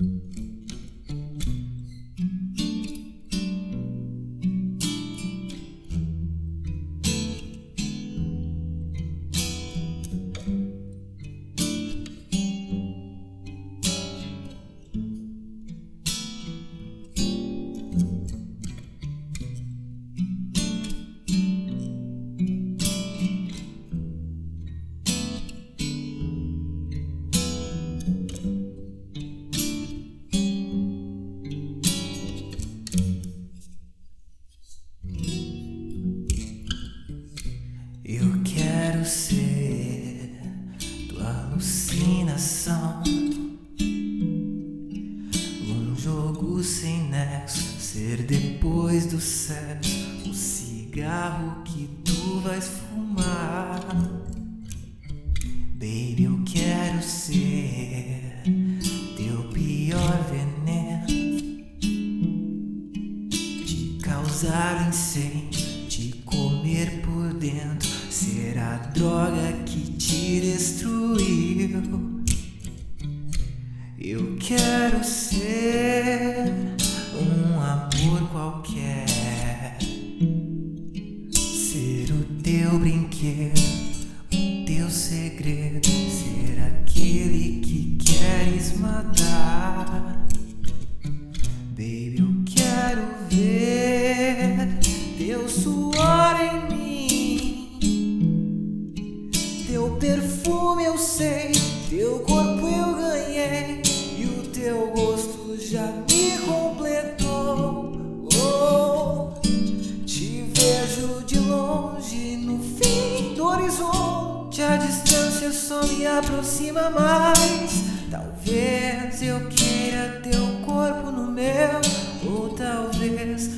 Eu quero ser tua alucinação. Um jogo sem nexo, ser depois do sexo. O cigarro que tu vais fumar. Baby, eu quero ser teu pior veneno. Te causar incêndio, te comer por dentro. Ser a droga que te destruiu. Eu quero ser um amor qualquer. Ser o teu brinquedo, o teu segredo. Ser aquele que queres matar. Teu corpo eu ganhei e o teu gosto já me completou. Oh, te vejo de longe no fim do horizonte. A distância só me aproxima mais. Talvez eu queira teu corpo no meu, ou talvez